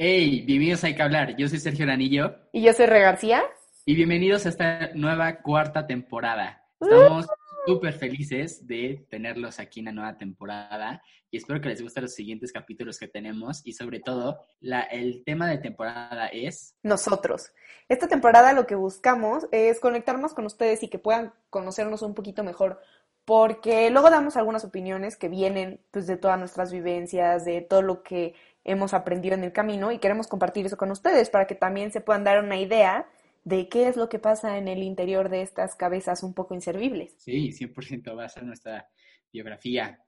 Hey, bienvenidos a Hay que hablar. Yo soy Sergio Ranillo. Y yo soy Re García. Y bienvenidos a esta nueva cuarta temporada. Estamos súper felices de tenerlos aquí en la nueva temporada y espero que les gusten los siguientes capítulos que tenemos y sobre todo la, el tema de temporada es nosotros. Esta temporada lo que buscamos es conectarnos con ustedes y que puedan conocernos un poquito mejor porque luego damos algunas opiniones que vienen pues, de todas nuestras vivencias, de todo lo que hemos aprendido en el camino y queremos compartir eso con ustedes para que también se puedan dar una idea de qué es lo que pasa en el interior de estas cabezas un poco inservibles. Sí, 100% va a ser nuestra biografía.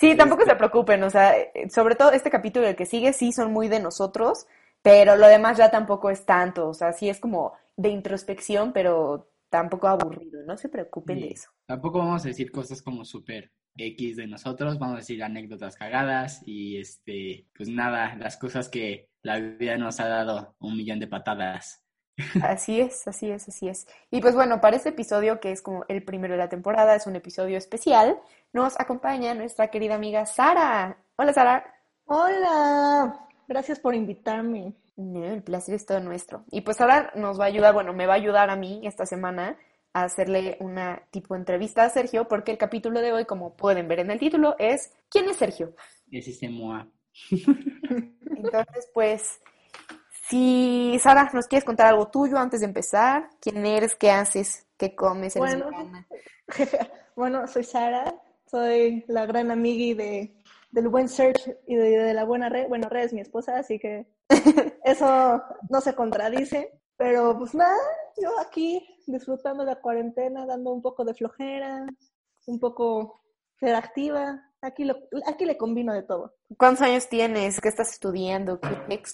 sí, tampoco se preocupen, o sea, sobre todo este capítulo el que sigue sí son muy de nosotros, pero lo demás ya tampoco es tanto, o sea, sí es como de introspección, pero tampoco aburrido, no se preocupen de eso. Tampoco vamos a decir cosas como súper X de nosotros, vamos a decir anécdotas cagadas y este, pues nada, las cosas que la vida nos ha dado un millón de patadas. Así es, así es, así es. Y pues bueno, para este episodio, que es como el primero de la temporada, es un episodio especial, nos acompaña nuestra querida amiga Sara. Hola, Sara. Hola, gracias por invitarme. El placer es todo nuestro. Y pues ahora nos va a ayudar, bueno, me va a ayudar a mí esta semana a hacerle una tipo entrevista a Sergio, porque el capítulo de hoy, como pueden ver en el título, es ¿Quién es Sergio? Es este Moa. Entonces, pues si Sara, ¿nos quieres contar algo tuyo antes de empezar? ¿Quién eres? ¿Qué haces? ¿Qué comes? bueno, bueno, soy Sara, soy la gran amiga de, del buen Search y de, la buena Red. Bueno, Red es mi esposa, así que eso no se contradice. Pero pues nada, yo aquí disfrutando de la cuarentena, dando un poco de flojera, un poco ser activa, Aquí, lo, aquí le combino de todo. ¿Cuántos años tienes? ¿Qué estás estudiando?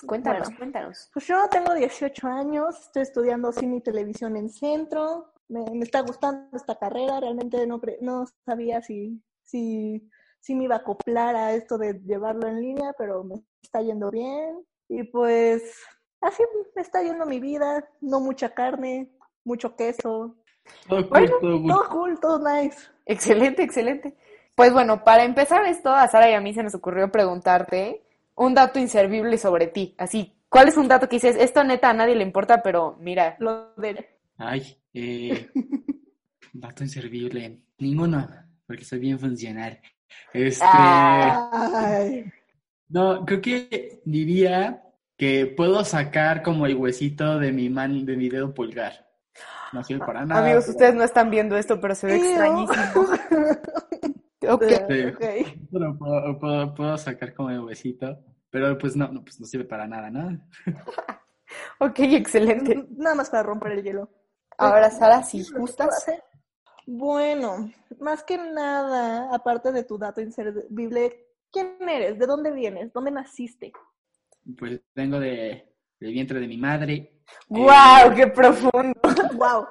Cuéntanos, cuéntanos. Pues yo tengo 18 años, estoy estudiando cine y televisión en centro. Me, está gustando esta carrera, realmente no, no sabía si, si, si me iba a acoplar a esto de llevarlo en línea, pero me está yendo bien. Y pues así me está yendo mi vida, no mucha carne, mucho queso. Todo cool, todo cool, todo nice. Excelente, excelente. Pues bueno, para empezar esto, a Sara y a mí se nos ocurrió preguntarte un dato inservible sobre ti. Así, ¿cuál es un dato que dices, esto neta a nadie le importa, pero mira, lo de... Ay, eh, dato inservible. Ninguno, porque soy bien funcional. Este... No, creo que diría que puedo sacar como el huesito de mi man, de mi dedo pulgar. No sirve para nada. Amigos, ustedes no están viendo esto, pero se ve extrañísimo. Ok. puedo, sacar como el huesito, pero pues no, no, pues no sirve para nada, ¿no? ok, excelente. Nada más para romper el hielo. Ahora, Sara, si gustas. Bueno, más que nada, aparte de tu dato inservible, ¿quién eres? ¿De dónde vienes? ¿Dónde naciste? Pues vengo de, del vientre de mi madre. ¡Guau! ¡Qué profundo! ¡Guau!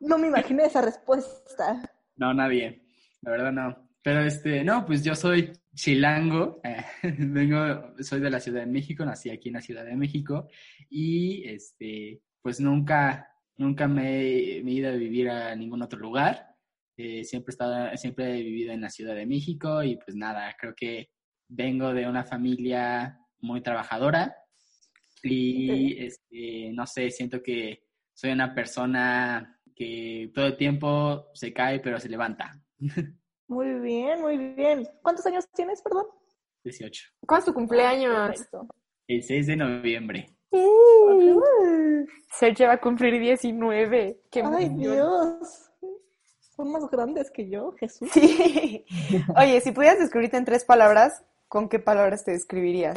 no me imaginé esa respuesta. No, nadie. La verdad no. Pero este, no, pues yo soy chilango, eh, vengo, soy de la Ciudad de México, nací aquí en la Ciudad de México y este, pues nunca, nunca me, he ido a vivir a ningún otro lugar. Eh, siempre, he estado, siempre he vivido en la Ciudad de México y pues nada, creo que vengo de una familia muy trabajadora y este, no sé, siento que soy una persona que todo el tiempo se cae pero se levanta. Muy bien, muy bien. ¿Cuántos años tienes, perdón? 18. ¿Cuándo es tu cumpleaños? El 6 de noviembre. Sergio va a cumplir 19. ¡Qué ¡Ay, Dios! Son más grandes que yo, Jesús. Sí. Oye, si pudieras describirte en tres palabras, ¿con qué palabras te describirías?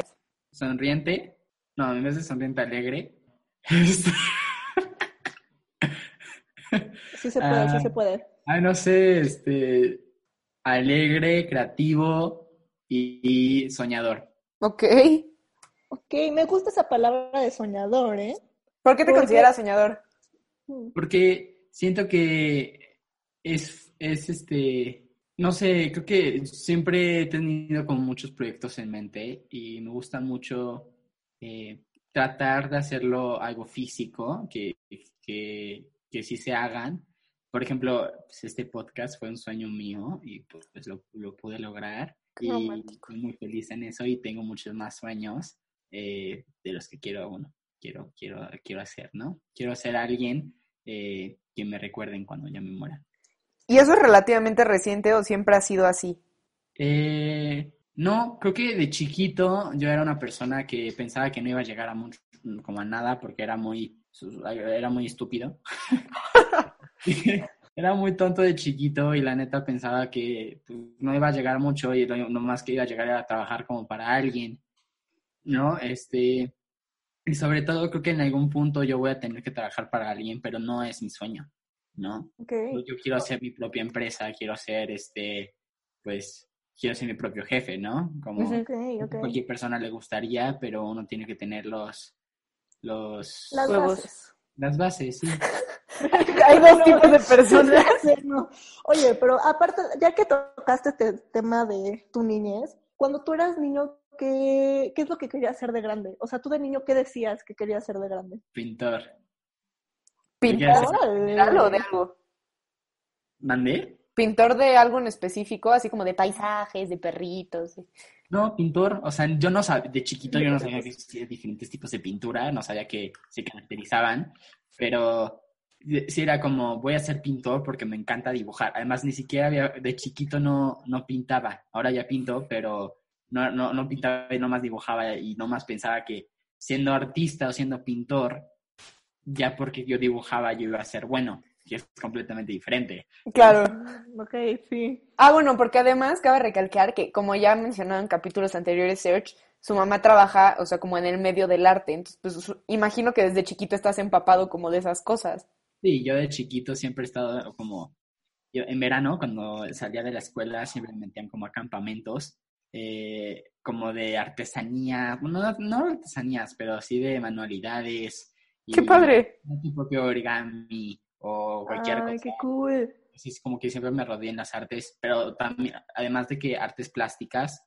Sonriente. No, a mí me hace sonriente alegre. sí se puede, sí se puede. Ay, no sé, este alegre, creativo y, soñador. Ok. Ok, me gusta esa palabra de soñador, ¿eh? ¿Por qué te consideras soñador? Mm. Porque siento que es, es este, no sé, creo que siempre he tenido como muchos proyectos en mente y me gusta mucho eh, tratar de hacerlo algo físico, que, que, que sí se hagan por ejemplo, pues este podcast fue un sueño mío y pues, pues lo, lo, pude lograr y estoy muy feliz en eso y tengo muchos más sueños eh, de los que quiero, bueno, quiero, quiero, quiero hacer, ¿no? Quiero ser alguien eh, que me recuerden cuando ya me muera. ¿Y eso es relativamente reciente o siempre ha sido así? Eh, no, creo que de chiquito yo era una persona que pensaba que no iba a llegar a mucho, como a nada, porque era muy, era muy estúpido. era muy tonto de chiquito y la neta pensaba que pues, no iba a llegar mucho y lo más que iba a llegar era a trabajar como para alguien, ¿no? Este, y sobre todo creo que en algún punto yo voy a tener que trabajar para alguien, pero no es mi sueño, ¿no? Okay. Yo quiero hacer mi propia empresa, quiero ser, este, pues, quiero ser mi propio jefe, ¿no? Como Okay, okay. cualquier persona le gustaría, pero uno tiene que tener los, los, Las Huevos. bases. las bases, sí. Hay dos tipos de personas. Sí, no. Oye, pero aparte, ya que tocaste este tema de tu niñez, cuando tú eras niño, ¿qué, ¿qué es lo que querías ser de grande? O sea, tú de niño, ¿qué decías que querías ser de grande? Pintor. ¿Pintor o de algo? ¿Mandé? ¿Pintor de algo en específico? Así como de paisajes, de perritos. No, pintor, o sea, yo no sabía, de chiquito yo no sabía que existían diferentes tipos de pintura, no sabía que se caracterizaban, pero de- sí era como, voy a ser pintor porque me encanta dibujar. Además, ni siquiera había, de chiquito no, no pintaba, ahora ya pinto, pero no, no, no pintaba y nomás dibujaba y nomás pensaba que siendo artista o siendo pintor, ya porque yo dibujaba yo iba a ser bueno, que es completamente diferente. Claro. Ok, sí. Ah, bueno, porque además cabe recalcar que, como ya mencionado en capítulos anteriores, Serge, su mamá trabaja, o sea, como en el medio del arte. Entonces, pues imagino que desde chiquito estás empapado como de esas cosas. Sí, yo de chiquito siempre he estado como, yo en verano cuando salía de la escuela siempre me metían como a campamentos, eh, como de artesanía, no, no artesanías, pero sí de manualidades. ¡Qué y padre! Tu propio origami o cualquier Ay, cosa. qué cool. Así es como que siempre me rodeé en las artes, pero también, además de que artes plásticas,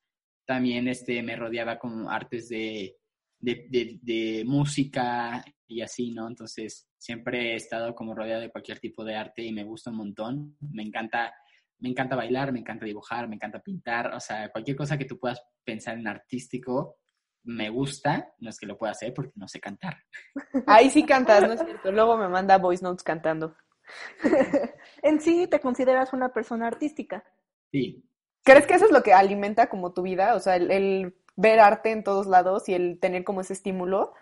también este, me rodeaba con artes de, de, de, de música y así, ¿no? Entonces, siempre he estado como rodeado de cualquier tipo de arte y me gusta un montón. Me encanta, me encanta bailar, me encanta dibujar, me encanta pintar, o sea, cualquier cosa que tú puedas pensar en artístico, me gusta, no es que lo pueda hacer porque no sé cantar. Ahí sí cantas, ¿no es cierto? Luego me manda voice notes cantando. En sí, ¿te consideras una persona artística? Sí, ¿Crees que eso es lo que alimenta como tu vida? O sea, el, el ver arte en todos lados y el tener como ese estímulo.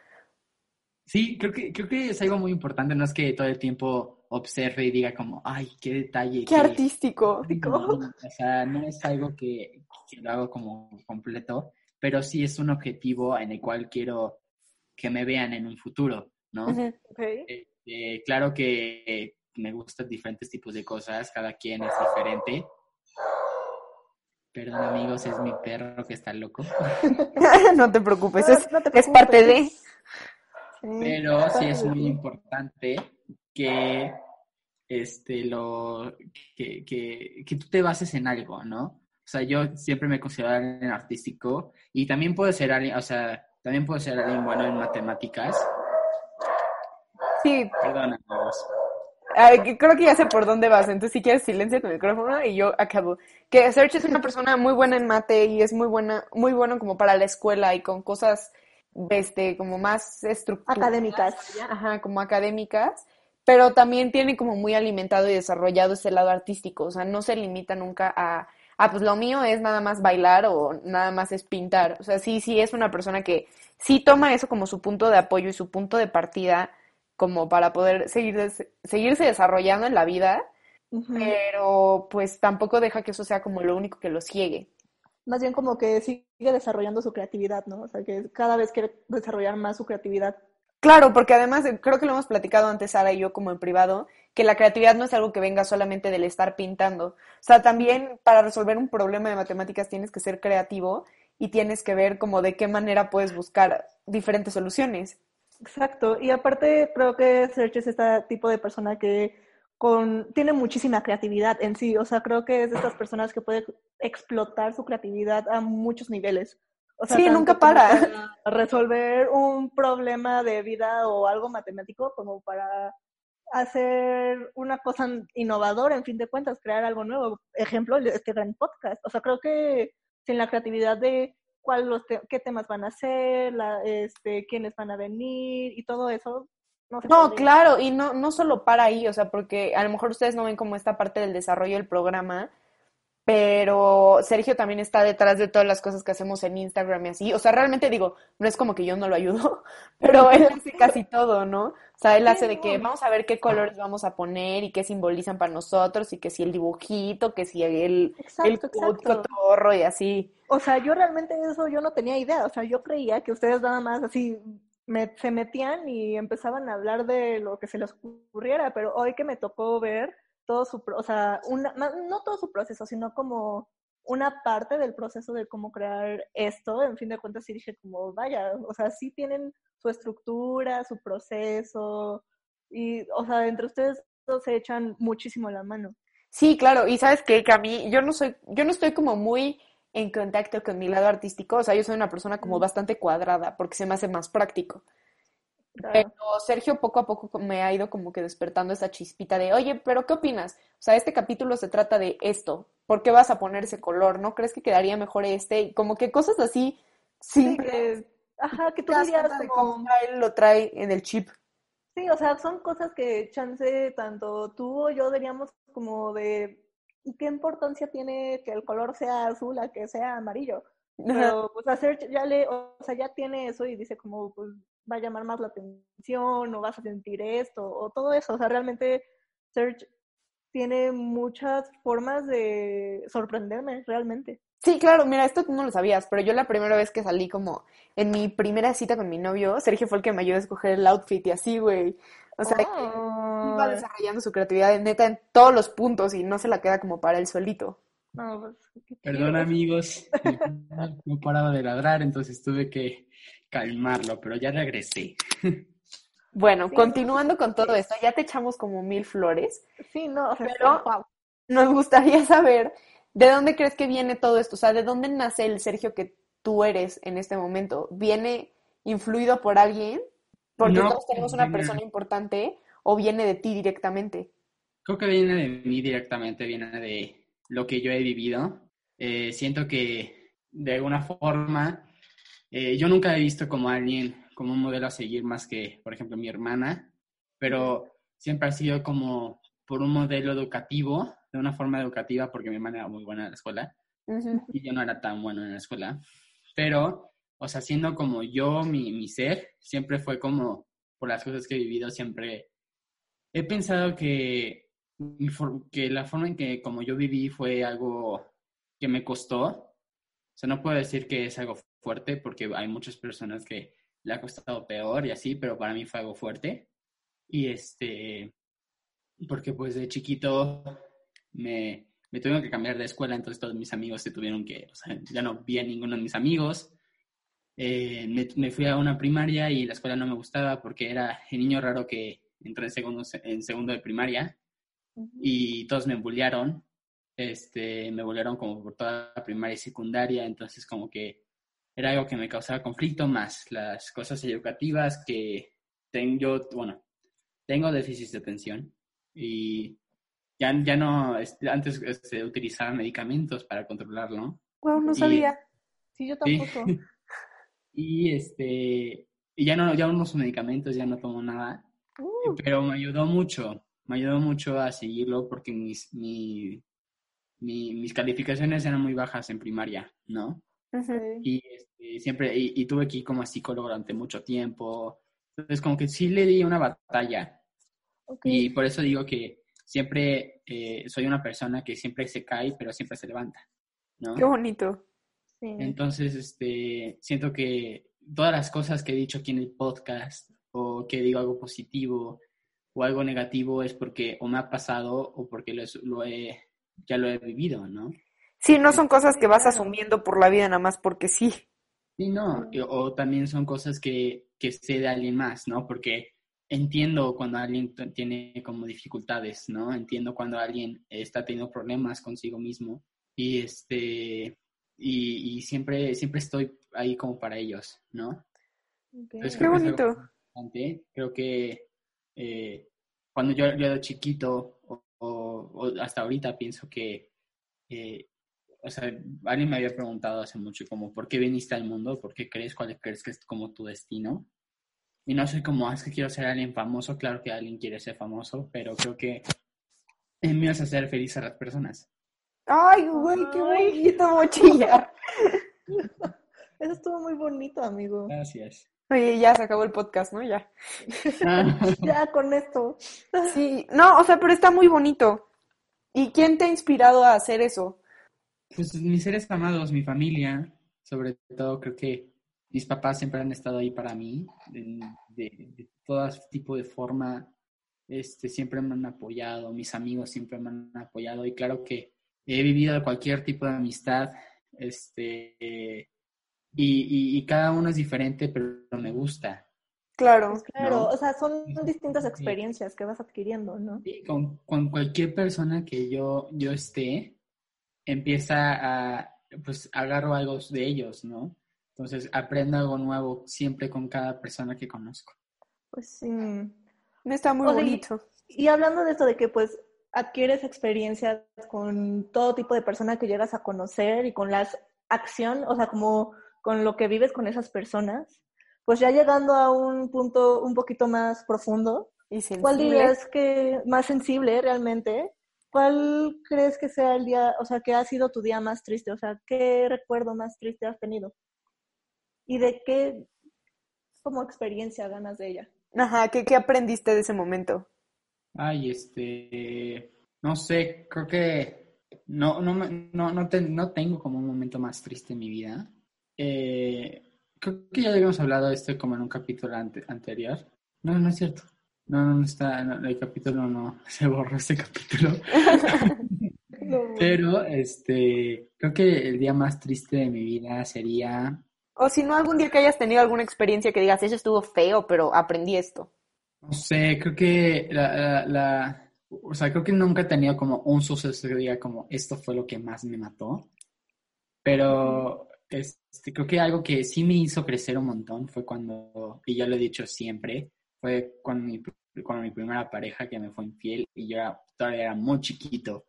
Sí, creo que, creo que es algo muy importante, no es que todo el tiempo observe y diga como, ay, qué detalle. ¡Qué artístico! No, o sea, no es algo que, que lo hago como completo, pero sí es un objetivo en el cual quiero que me vean en un futuro, ¿no? Eh, claro que me gustan diferentes tipos de cosas, cada quien es diferente. Perdón amigos, es mi perro que está loco. no te preocupes, No, es, no te es parte de... Pero sí es muy importante que este lo que, que, que tú te bases en algo, ¿no? O sea, yo siempre me considero alguien artístico y también puedo ser alguien, o sea, también puedo ser alguien bueno en matemáticas. Sí. Ay, que creo que ya sé por dónde vas, entonces si quieres silencia tu micrófono y yo acabo. Que Serge es una persona muy buena en mate y es muy buena, muy bueno como para la escuela y con cosas, este, como más estructuradas. Académicas. Ajá, como académicas, pero también tiene como muy alimentado y desarrollado ese lado artístico, o sea, no se limita nunca a, ah, pues lo mío es nada más bailar o nada más es pintar, o sea, sí, sí es una persona que sí toma eso como su punto de apoyo y su punto de partida como para poder seguir seguirse desarrollando en la vida, pero pues tampoco deja que eso sea como lo único que lo ciegue. Más bien como que sigue desarrollando su creatividad, ¿no? O sea, que cada vez quiere desarrollar más su creatividad. Claro, porque además eh, creo que lo hemos platicado antes Sara y yo como en privado, que la creatividad no es algo que venga solamente del estar pintando. O sea, también para resolver un problema de matemáticas tienes que ser creativo y tienes que ver como de qué manera puedes buscar diferentes soluciones. Exacto. Y aparte creo que Serge es este tipo de persona que con, tiene muchísima creatividad en sí. O sea, creo que es de estas personas que puede explotar su creatividad a muchos niveles. O sea, Sí, nunca para. para resolver un problema de vida o algo matemático, como para hacer una cosa innovadora, en fin de cuentas, crear algo nuevo. Ejemplo, este gran podcast. O sea, creo que sin la creatividad de cuál los te- qué temas van a hacer, la, este, quiénes van a venir y todo eso. No, claro, y no, no solo para ahí, o sea, porque a lo mejor ustedes no ven como esta parte del desarrollo del programa, pero Sergio también está detrás de todas las cosas que hacemos en Instagram y así. O sea, realmente digo, no es como que yo no lo ayudo, pero él hace casi todo, ¿no? O sea, él hace de que vamos a ver qué colores vamos a poner y qué simbolizan para nosotros y que si el dibujito, que si el, el Exacto, cotorro y así. O sea, yo realmente eso yo no tenía idea. O sea, yo creía que ustedes nada más así me- se metían y empezaban a hablar de lo que se les ocurriera, pero hoy que me tocó ver todo su, o sea, una, no todo su proceso, sino como una parte del proceso de cómo crear esto, en fin de cuentas sí dije como, vaya, o sea, sí tienen su estructura, su proceso, y, o sea, entre ustedes se echan muchísimo la mano. Sí, claro, y sabes que a mí, yo no soy, yo no estoy como muy en contacto con mi lado artístico, o sea, yo soy una persona como bastante cuadrada, porque se me hace más práctico. Claro. Pero Sergio poco a poco me ha ido como que despertando esa chispita de, oye, pero ¿qué opinas? O sea, este capítulo se trata de esto, ¿por qué vas a poner ese color? ¿No crees que quedaría mejor este? Y como que cosas así Sí, simples, ajá, que tú dirías como... él lo trae en el chip. Sí, o sea, son cosas que chance tanto tú o yo diríamos como de ¿y qué importancia tiene que el color sea azul a que sea amarillo? Pero pues hacer ya le, o sea, ya tiene eso y dice como pues va a llamar más la atención o vas a sentir esto o todo eso. O sea, realmente Search tiene muchas formas de sorprenderme, realmente. Sí, claro, mira, esto tú no lo sabías, pero yo la primera vez que salí como en mi primera cita con mi novio, Sergio fue el que me ayudó a escoger el outfit y así, güey. O sea, que iba Oh, desarrollando su creatividad neta en todos los puntos y no se la queda como para él solito. no, pues, Perdón, chido. amigos. No paraba de ladrar, entonces tuve que calmarlo, pero ya regresé. Bueno, Sí, continuando con todo esto, ya te echamos como mil flores. Sí, no, Pero- wow. Nos gustaría saber de dónde crees que viene todo esto, o sea, de dónde nace el Sergio que tú eres en este momento. ¿Viene influido por alguien? Porque No, todos tenemos una persona importante o viene de ti directamente. Creo que viene de mí directamente, viene de lo que yo he vivido. Eh, siento que de alguna forma eh, yo nunca he visto como alguien, como un modelo a seguir más que, por ejemplo, mi hermana, pero siempre ha sido como por un modelo educativo, de una forma educativa, porque mi hermana era muy buena en la escuela Ujú. y yo no era tan bueno en la escuela, pero, o sea, siendo como yo, mi, mi ser, siempre fue como, por las cosas que he vivido, siempre he pensado que, que la forma en que como yo viví fue algo que me costó. O sea, no puedo decir que es algo fuerte porque hay muchas personas que le ha costado peor y así, pero para mí fue algo fuerte. Y este, porque pues de chiquito me, me tuvieron que cambiar de escuela, entonces todos mis amigos se tuvieron que, o sea, ya no vi a ninguno de mis amigos. Eh, me, me fui a una primaria y la escuela no me gustaba porque era el niño raro que entró en segundo, en segundo de primaria y todos me bullearon. Este, me bullearon como por toda la primaria y secundaria, entonces como que era algo que me causaba conflicto más las cosas educativas que tengo, bueno, tengo déficit de atención y ya, ya no, este, antes este, utilizaba medicamentos para controlarlo. Wow, no Y- sabía. Sí, yo Sí. tampoco. Y este, y ya no, ya no uso medicamentos, ya no tomo nada, Uh, pero me ayudó mucho, me ayudó mucho a seguirlo porque mis, mi, mi- mis calificaciones eran muy bajas en primaria, ¿no? Sí. Y este, siempre, y, y tuve que ir como a psicólogo durante mucho tiempo, entonces como que sí le di una batalla y por eso digo que siempre eh, soy una persona que siempre se cae, pero siempre se levanta, ¿no? Qué bonito. Sí. Entonces, este, siento que todas las cosas que he dicho aquí en el podcast, o que digo algo positivo o algo negativo, es porque o me ha pasado o porque lo, es- lo he, ya lo he vivido, ¿no? Sí, no son cosas que vas asumiendo por la vida nada más porque sí. Sí, no, o también son cosas que, que sé de alguien más, ¿no? Porque entiendo cuando alguien t- tiene como dificultades, ¿no? Entiendo cuando alguien está teniendo problemas consigo mismo y este y, y siempre siempre estoy ahí como para ellos, ¿no? Ok. Entonces, Qué que bonito. importante. Creo que eh, cuando yo, yo era chiquito o, o- o hasta ahorita pienso que eh, o sea, alguien me había preguntado hace mucho como, ¿por qué viniste al mundo? ¿Por qué crees? ¿Cuál crees que es como tu destino? Y no soy como, ah, es que quiero ser alguien famoso. Claro que alguien quiere ser famoso, pero creo que el mío es hacer feliz a las personas. Ay, güey, qué bonito mochillar. Eso estuvo muy bonito, amigo. Gracias. Oye, ya se acabó el podcast, ¿no? Ya. ya con esto. Sí, no, o sea, pero está muy bonito. ¿Y quién te ha inspirado a hacer eso? Pues mis seres amados, mi familia, sobre todo creo que mis papás siempre han estado ahí para mí, de, de, todo tipo de forma, este, siempre me han apoyado, mis amigos siempre me han apoyado y claro que he vivido cualquier tipo de amistad, este, y, y, cada uno es diferente, pero me gusta. Claro, pues claro, o sea, son distintas experiencias que vas adquiriendo, ¿no? Sí, con, con cualquier persona que yo, yo esté, empieza a, pues agarro algo de ellos, ¿no? Entonces aprendo algo nuevo siempre con cada persona que conozco. Pues sí. Está muy bonito. Y, hablando de esto de que pues adquieres experiencias con todo tipo de personas que llegas a conocer y con la acción, o sea, como con lo que vives con esas personas, pues ya llegando a un punto un poquito más profundo, ¿Y ¿cuál dirías que más sensible realmente? ¿Cuál crees que sea el día, o sea, que ha sido tu día más triste? O sea, ¿qué recuerdo más triste has tenido? ¿Y de qué, como experiencia ganas de ella? Ajá, ¿qué, qué aprendiste de ese momento? Ay, este, no sé, creo que no, no, no, no, no tengo como un momento más triste en mi vida. Eh, creo que ya habíamos hablado de esto como en un capítulo anterior. No, no es cierto. No, no está, el capítulo no, se borró ese capítulo. Pero, este, creo que el día más triste de mi vida sería... O si no, algún día que hayas tenido alguna experiencia que digas, eso estuvo feo, pero aprendí esto. No sé, creo que la, la, o sea, creo que nunca he tenido como un suceso que diga como, esto fue lo que más me mató. Pero este, creo que algo que sí me hizo crecer un montón fue cuando, y yo lo he dicho siempre, fue con mi, con mi primera pareja que me fue infiel y yo todavía era muy chiquito.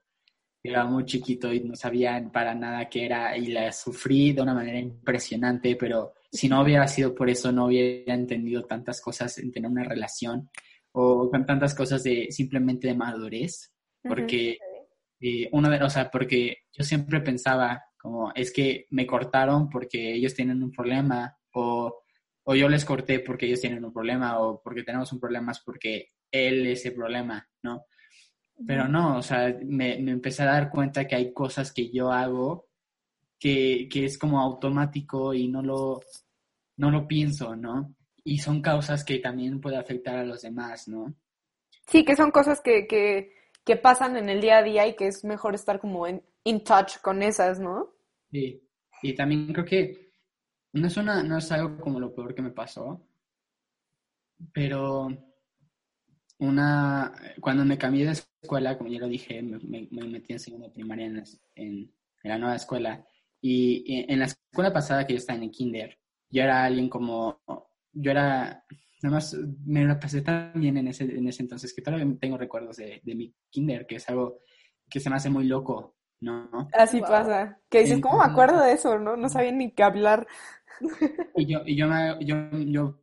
Era muy chiquito y no sabía para nada qué era y la sufrí de una manera impresionante, pero si no hubiera sido por eso no hubiera entendido tantas cosas en tener una relación o con tantas cosas de simplemente de madurez, porque eh, una de, o sea, porque yo siempre pensaba como es que me cortaron porque ellos tienen un problema o o yo les corté porque ellos tienen un problema o porque tenemos un problema es porque él es el problema, ¿no? Pero no, o sea, me, me, empecé a dar cuenta que hay cosas que yo hago que, que, es como automático y no lo, no lo pienso, ¿no? Y son causas que también puede afectar a los demás, ¿no? Sí, que son cosas que, que, que pasan en el día a día y que es mejor estar como en in touch con esas, ¿no? Sí, y también creo que no es, una, no es algo como lo peor que me pasó, pero una, cuando me cambié de escuela, como ya lo dije, me, metí en segunda primaria en, en, la nueva escuela. Y, en la escuela pasada que yo estaba en el kinder, yo era alguien como, yo era, nada más me la pasé tan bien en ese, en ese entonces que todavía tengo recuerdos de, de mi kinder, que es algo que se me hace muy loco, ¿no? Así pasa. Que dices, ¿cómo me acuerdo de eso? No, no sabía ni qué hablar. Y yo, y yo, yo, yo,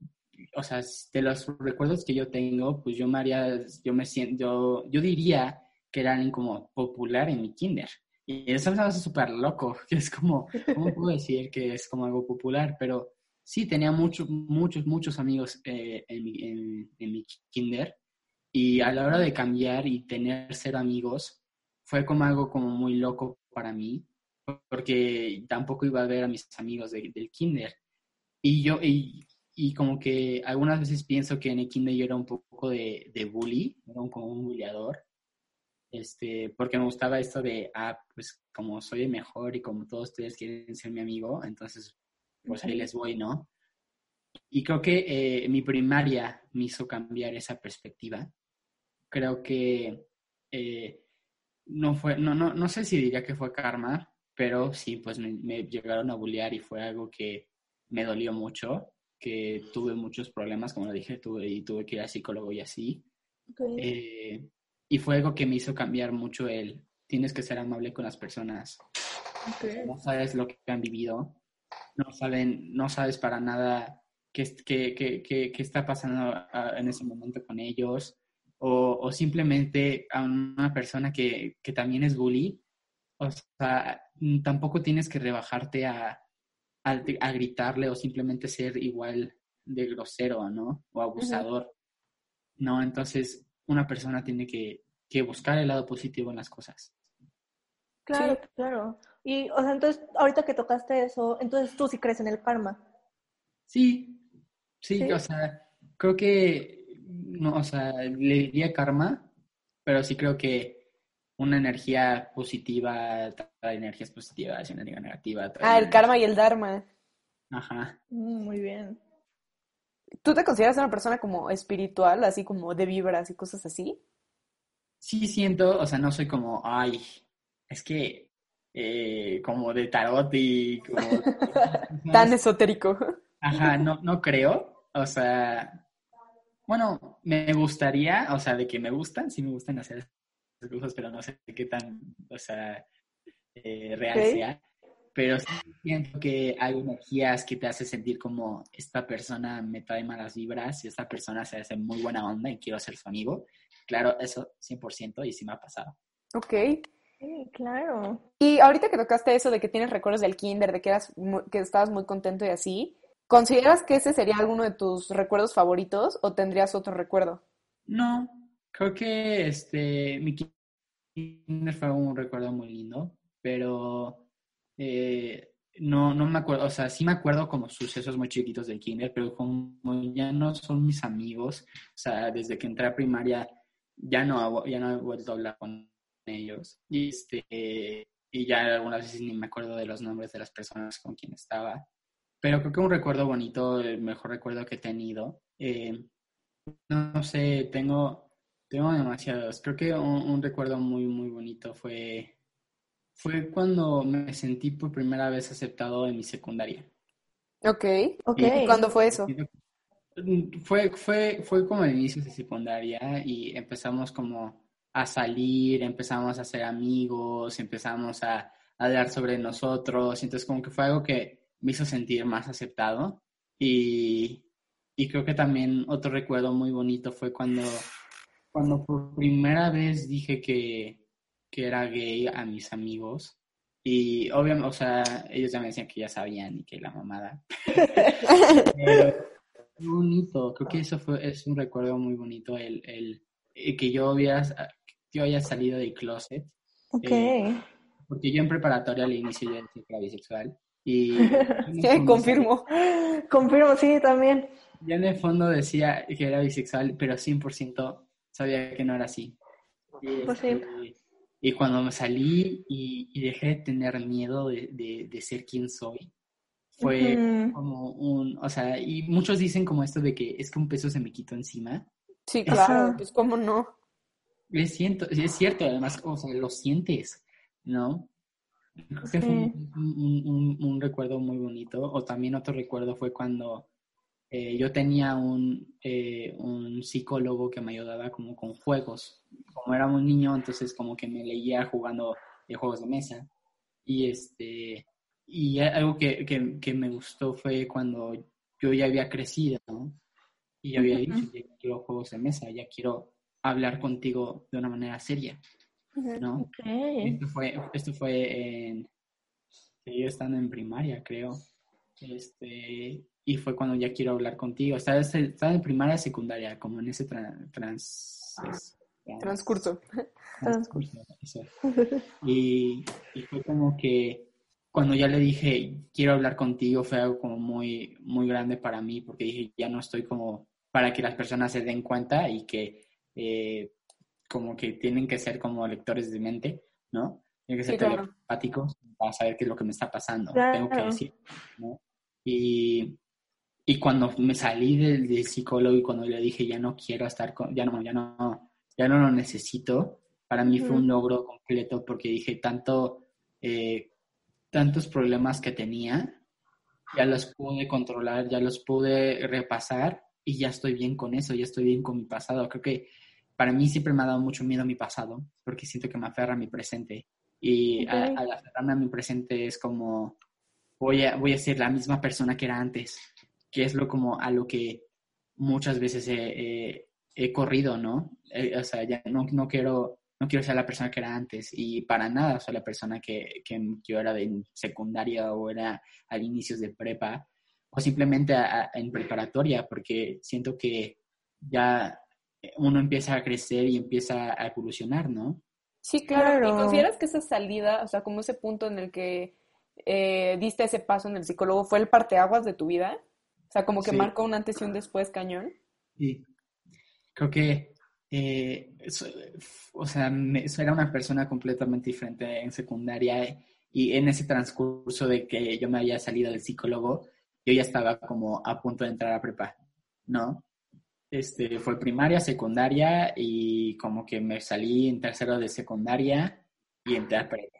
o sea, de los recuerdos que yo tengo, pues yo me haría, yo me siento, yo, diría que era alguien como popular en mi kinder. Y eso me hace súper loco, que es como, ¿cómo puedo decir que es como algo popular? Pero sí, tenía muchos, muchos, muchos amigos eh, en, en, en, mi kinder. Y a la hora de cambiar y tener ser amigos, fue como algo como muy loco para mí porque tampoco iba a ver a mis amigos del kinder. Y yo, y, y, como que algunas veces pienso que en kinder yo era un poco de, de bully, era como un bulleador, este, porque me gustaba esto de, ah, pues como soy el mejor y como todos ustedes quieren ser mi amigo, entonces pues ahí les voy, ¿no? Y creo que eh, mi primaria me hizo cambiar esa perspectiva. Creo que eh, no fue, no, no, no sé si diría que fue karma, pero sí, pues me, llegaron a bullear y fue algo que me dolió mucho, que tuve muchos problemas, como lo dije, tuve, y tuve que ir al psicólogo y así. Eh, y fue algo que me hizo cambiar mucho el, tienes que ser amable con las personas. Ok. no sabes lo que han vivido, no saben, no sabes para nada qué, qué, qué- qué- qué está pasando ah, en ese momento con ellos, o, o simplemente a una persona que, que también es bully, o sea, tampoco tienes que rebajarte a, a, a gritarle o simplemente ser igual de grosero, ¿no? O abusador. No, entonces una persona tiene que, que buscar el lado positivo en las cosas. Claro, claro. Y, o sea, entonces, ahorita que tocaste eso, entonces tú sí crees en el karma. Sí, sí, ¿Sí? o sea, creo que, no, o sea, le diría karma, pero sí creo que una energía positiva trae energías positivas y una energía negativa trae Ah, el karma y el dharma. Ajá. Mm, muy bien. ¿Tú te consideras una persona como espiritual, así como de vibras y cosas así? Sí siento, o sea, no soy como, ay, es que eh, como de tarot y como... Tan esotérico. Ajá, no, no creo. O sea, bueno, me gustaría, o sea, de que me gustan, sí me gustan hacer cosas, pero no sé qué tan, o sea, eh, real sea. Pero sí siento que hay energías que te hace sentir como esta persona me trae malas vibras y esta persona se hace muy buena onda y quiero ser su amigo. Claro, eso 100% y sí me ha pasado. Ok. Sí, claro. Y ahorita que tocaste eso de que tienes recuerdos del kinder, de que eras mu- que estabas muy contento y así, ¿consideras que ese sería alguno de tus recuerdos favoritos o tendrías otro recuerdo? No, creo que este, mi kinder fue un recuerdo muy lindo, pero eh, no, no me acuerdo, o sea, sí me acuerdo como sucesos muy chiquitos del kinder, pero como ya no son mis amigos, o sea, desde que entré a primaria ya no, ya no he vuelto a hablar con ellos, y, este, y ya algunas veces ni me acuerdo de los nombres de las personas con quien estaba, pero creo que un recuerdo bonito, el mejor recuerdo que he tenido. eh, no sé, tengo, tengo demasiados. Creo que un, un recuerdo muy, muy bonito fue, fue cuando me sentí por primera vez aceptado en mi secundaria. Ok. Ok. ¿Y cuándo fue eso? Fue, fue, fue como el inicio de secundaria y empezamos como a salir, empezamos a ser amigos, empezamos a, a hablar sobre nosotros, entonces como que fue algo que me hizo sentir más aceptado y, y creo que también otro recuerdo muy bonito fue cuando, cuando por primera vez dije que, que era gay a mis amigos y obviamente, o sea, ellos ya me decían que ya sabían y que la mamada. Pero bonito, creo que eso fue, es un recuerdo muy bonito, el, el, el que yo hubiera, yo haya salido del closet, Ok. Eh, porque yo en preparatoria al inicio yo decía que era bisexual y Sí, confirmo. Confirmo, sí, también. yo en el fondo decía que era bisexual, pero 100% sabía que no era así. Y, Pues sí. este, y cuando me salí y, y dejé de tener miedo de, de, de ser quien soy, fue como un, o sea, y muchos dicen como esto de que es que un peso se me quitó encima. Sí, claro, Ajá. pues cómo no. Es cierto, es cierto, además, o sea, lo sientes, ¿no? Creo que fue Sí. un, un- un- un recuerdo muy bonito. O también otro recuerdo fue cuando eh, yo tenía un, eh, un psicólogo que me ayudaba como con juegos. Como era un niño, entonces como que me leía jugando eh, juegos de mesa. Y este y algo que, que, que me gustó fue cuando yo ya había crecido, ¿no? Y yo había dicho, ya quiero juegos de mesa, ya quiero hablar contigo de una manera seria, ¿no? Esto fue, esto fue en, yo estando en primaria, creo. Este, y fue cuando ya quiero hablar contigo. Estaba, estaba en primaria secundaria, como en ese tra- trans, es- trans- Transcurso. transcurso, eso. Y, y fue como que cuando ya le dije, quiero hablar contigo, fue algo como muy, muy grande para mí, porque dije, ya no estoy como para que las personas se den cuenta y que eh, como que tienen que ser como lectores de mente, ¿no? Tienen que ser Sí, claro. telepáticos para saber qué es lo que me está pasando. Claro. Tengo que decir, ¿no? Y, y cuando me salí del, del psicólogo y cuando le dije, ya no quiero estar con, ya no, ya no, ya no lo necesito, para mí fue un logro completo porque dije, tanto, eh, tantos problemas que tenía, ya los pude controlar, ya los pude repasar y ya estoy bien con eso, ya estoy bien con mi pasado. Creo que para mí siempre me ha dado mucho miedo mi pasado porque siento que me aferra a mi presente Y a- Ok. al aferrarme a mi presente es como, voy a, voy a ser la misma persona que era antes, que es lo como a lo que muchas veces he, he- he corrido, ¿no? Eh, o sea, ya no, no quiero, no quiero ser la persona que era antes y para nada soy la persona que, que yo era de secundaria o era al inicios de prepa o simplemente a- a- en preparatoria, porque siento que ya uno empieza a crecer y empieza a evolucionar, ¿no? Sí, claro. ¿Y consideras que esa salida, o sea, como ese punto en el que eh, diste ese paso en el psicólogo, fue el parteaguas de tu vida? O sea, como que Sí. marcó un antes y un después cañón. Sí. Creo que, eh, eso- o sea, me- eso era una persona completamente diferente en secundaria y en ese transcurso de que yo me había salido del psicólogo, yo ya estaba como a punto de entrar a prepa, ¿no? Este, fue primaria, secundaria y como que me salí en tercero de secundaria y entré a prepa,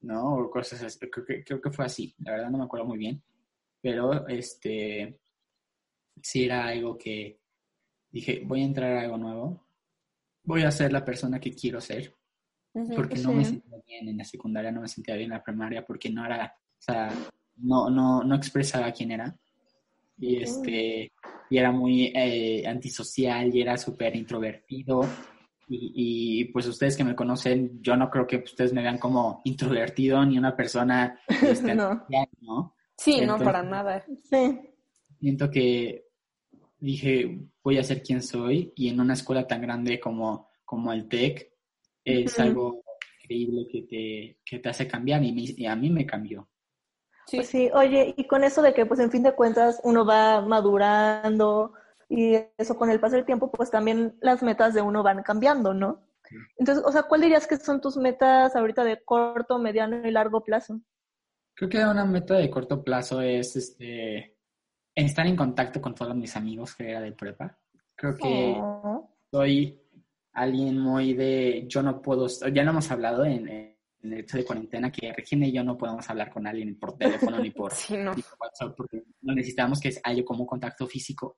¿no? O cosas así. Creo que, creo que fue así, la verdad no me acuerdo muy bien, pero este, sí era algo que dije, voy a entrar a algo nuevo, voy a ser la persona que quiero ser, porque no me sentía bien en la secundaria, no me sentía bien en la primaria, porque no era, o sea, no, no, no expresaba quién era. Y, este, y era muy eh, antisocial y era súper introvertido. Y, y, pues ustedes que me conocen, yo no creo que ustedes me vean como introvertido ni una persona este, No. antisocial, ¿no? Sí, no, para nada. Sí. siento que dije, voy a ser quien soy y en una escuela tan grande como, como el TEC es algo increíble que te, que te hace cambiar y, mi- y a mí me cambió. Sí. Pues sí, oye, y con eso de que, pues, en fin de cuentas, uno va madurando y eso con el paso del tiempo, pues también las metas de uno van cambiando, ¿no? Entonces, o sea, ¿cuál dirías que son tus metas ahorita de corto, mediano y largo plazo? Creo que una meta de corto plazo es este, estar en contacto con todos mis amigos que era de prepa. Creo que Oh, soy alguien muy de, yo no puedo, ya lo hemos hablado en, en el hecho de cuarentena, que Regina y yo no podemos hablar con alguien por teléfono ni por, Sí, no. ni por WhatsApp, porque no necesitamos que haya como contacto físico.